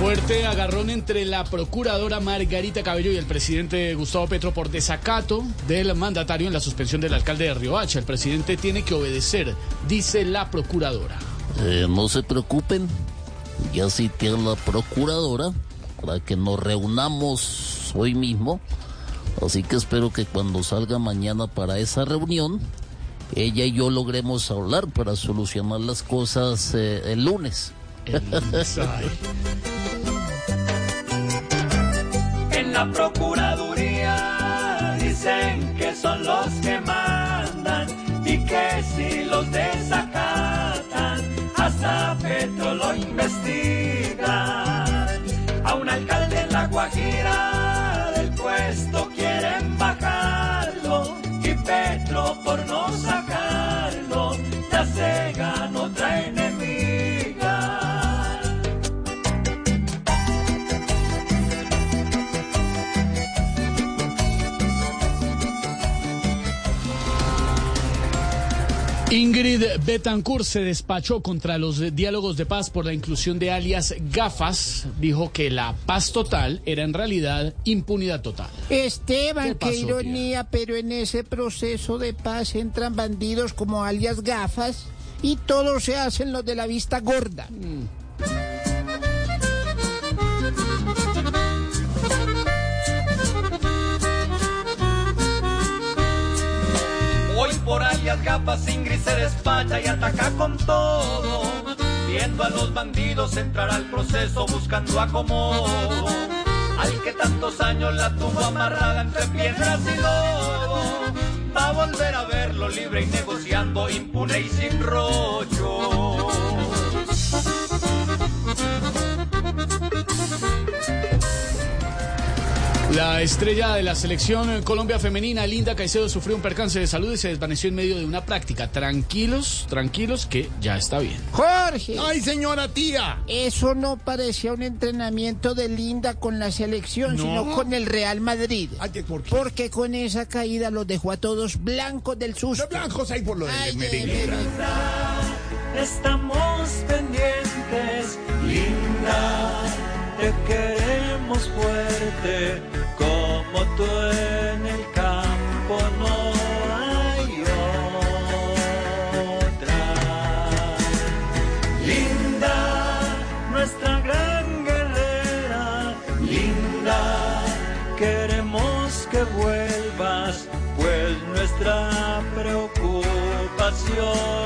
Fuerte agarrón entre la procuradora Margarita Cabello y el presidente Gustavo Petro por desacato del mandatario en la suspensión del alcalde de Riohacha. El presidente tiene que obedecer, dice la procuradora. Eh, no se preocupen, ya cité a la procuradora para que nos reunamos hoy mismo. Así que espero que cuando salga mañana para esa reunión, ella y yo logremos hablar para solucionar las cosas eh, el lunes. En la Procuraduría dicen que son los que mandan y que si los desacatan, hasta Petro lo investigan. A un alcalde en la Guajira del puesto quieren bajarlo y Petro por no sacarlo ya se ganó Ingrid Betancourt se despachó contra los diálogos de paz por la inclusión de alias gafas. Dijo que la paz total era en realidad impunidad total. Esteban, ¿Qué ironía, pero en ese proceso de paz entran bandidos como alias gafas y todos se hacen los de la vista gorda. Hoy por alias gafas Ingrid se despacha y ataca con todo. Viendo a los bandidos entrar al proceso buscando acomodo. Al que tantos años la tuvo amarrada entre piedras y lodo. Va a volver a verlo libre y negociando impune y sin rollo. La estrella de la selección Colombia femenina, Linda Caicedo, sufrió un percance de salud y se desvaneció en medio de una práctica. Tranquilos, tranquilos, que ya está bien. Jorge, ¡Ay, señora tía! eso no parecía un entrenamiento de Linda con la selección, No. sino con el Real Madrid. Ay, ¿por qué? Porque con esa caída los dejó a todos blancos del susto. Los blancos ahí por lo Ay, de verdad. Estamos pendientes, linda. Te queremos fuerte, en el campo no hay otra. Linda, nuestra gran guerrera, linda. Queremos que vuelvas, pues nuestra preocupación